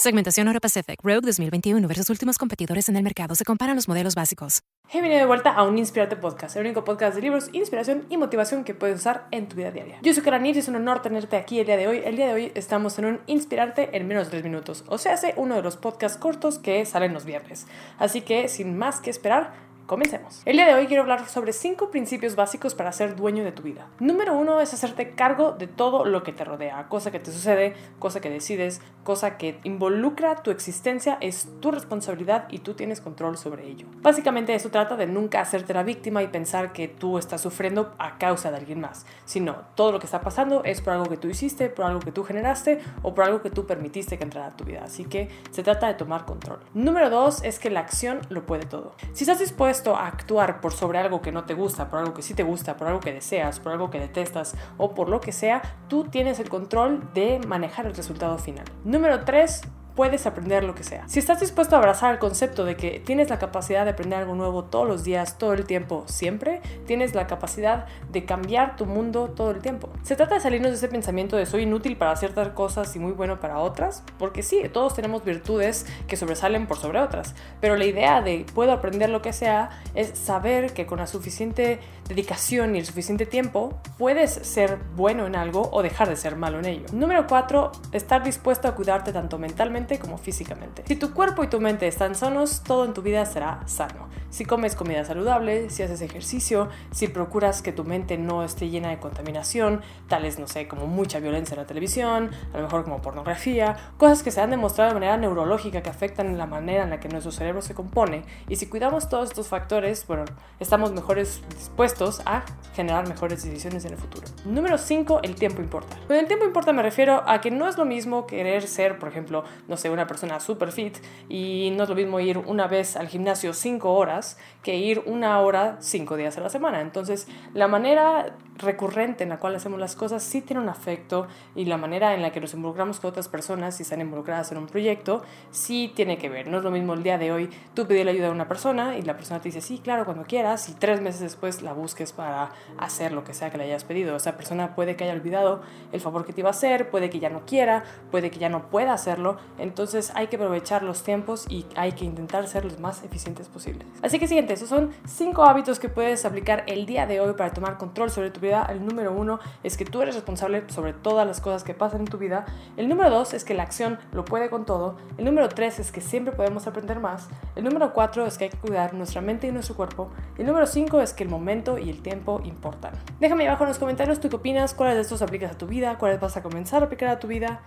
Segmentación Euro Pacific Rogue 2021 versus últimos competidores en el mercado. Se comparan los modelos básicos. Bienvenido de vuelta a un Inspirarte Podcast, el único podcast de libros, inspiración y motivación que puedes usar en tu vida diaria. Yo soy Karanir y es un honor tenerte aquí el día de hoy. El día de hoy estamos en un Inspirarte en menos de 3 minutos, o sea, hace uno de los podcasts cortos que salen los viernes. Así que, sin más que esperar, Comencemos. El día de hoy quiero hablar sobre cinco principios básicos para ser dueño de tu vida. Número uno es hacerte cargo de todo lo que te rodea, cosa que te sucede, cosa que decides, cosa que involucra tu existencia, es tu responsabilidad y tú tienes control sobre ello. Básicamente eso trata de nunca hacerte la víctima y pensar que tú estás sufriendo a causa de alguien más, sino todo lo que está pasando es por algo que tú hiciste, por algo que tú generaste o por algo que tú permitiste que entrara a tu vida. Así que se trata de tomar control. Número dos es que la acción lo puede todo. Si estás dispuesto a actuar por sobre algo que no te gusta, por algo que sí te gusta, por algo que deseas, por algo que detestas o por lo que sea, tú tienes el control de manejar el resultado final. Número 3 puedes aprender lo que sea. Si estás dispuesto a abrazar el concepto de que tienes la capacidad de aprender algo nuevo todos los días, todo el tiempo, siempre, tienes la capacidad de cambiar tu mundo todo el tiempo. Se trata de salirnos de ese pensamiento de soy inútil para ciertas cosas y muy bueno para otras, porque sí, todos tenemos virtudes que sobresalen por sobre otras, pero la idea de puedo aprender lo que sea es saber que con la suficiente dedicación y el suficiente tiempo puedes ser bueno en algo o dejar de ser malo en ello. Número 4, estar dispuesto a cuidarte tanto mentalmente como físicamente. Si tu cuerpo y tu mente están sanos, todo en tu vida será sano. Si comes comida saludable, si haces ejercicio, si procuras que tu mente no esté llena de contaminación, tales, no sé, como mucha violencia en la televisión, a lo mejor como pornografía, cosas que se han demostrado de manera neurológica que afectan la manera en la que nuestro cerebro se compone. Y si cuidamos todos estos factores, bueno, estamos mejores dispuestos a generar mejores decisiones en el futuro. Número 5, el tiempo importa. Con el tiempo importa me refiero a que no es lo mismo querer ser, por ejemplo, no sé, una persona super fit y no es lo mismo ir una vez al gimnasio 5 horas que ir una hora 5 días a la semana. Entonces, la manera recurrente en la cual hacemos las cosas sí tiene un afecto y la manera en la que nos involucramos con otras personas si están involucradas en un proyecto sí tiene que ver. No es lo mismo el día de hoy tú pedir la ayuda a una persona y la persona te dice sí, claro, cuando quieras y tres meses después la busques para hacer lo que sea que le hayas pedido. Esa persona puede que haya olvidado el favor que te iba a hacer, puede que ya no quiera, puede que ya no pueda hacerlo entonces hay que aprovechar los tiempos y hay que intentar ser los más eficientes posibles. Así que siguiente, esos son cinco hábitos que puedes aplicar el día de hoy para tomar control sobre tu vida. El número uno es que tú eres responsable sobre todas las cosas que pasan en tu vida. El número dos es que la acción lo puede con todo. El número tres es que siempre podemos aprender más. El número cuatro es que hay que cuidar nuestra mente y nuestro cuerpo. El número cinco es que el momento y el tiempo importan. Déjame abajo en los comentarios tú qué opinas, cuáles de estos aplicas a tu vida, cuáles vas a comenzar a aplicar a tu vida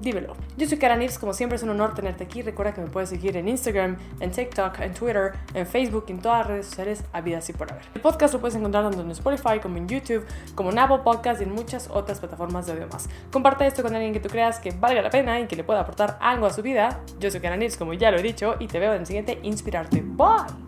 dímelo. Yo soy Kara como siempre es un honor tenerte aquí. Recuerda que me puedes seguir en Instagram, en TikTok, en Twitter, en Facebook, en todas las redes sociales habidas y por haber. El podcast lo puedes encontrar tanto en Spotify como en YouTube, como en Apple Podcast y en muchas otras plataformas de audio más. Comparte esto con alguien que tú creas que valga la pena y que le pueda aportar algo a su vida. Yo soy Kara como ya lo he dicho, y te veo en el siguiente Inspirarte. Bye.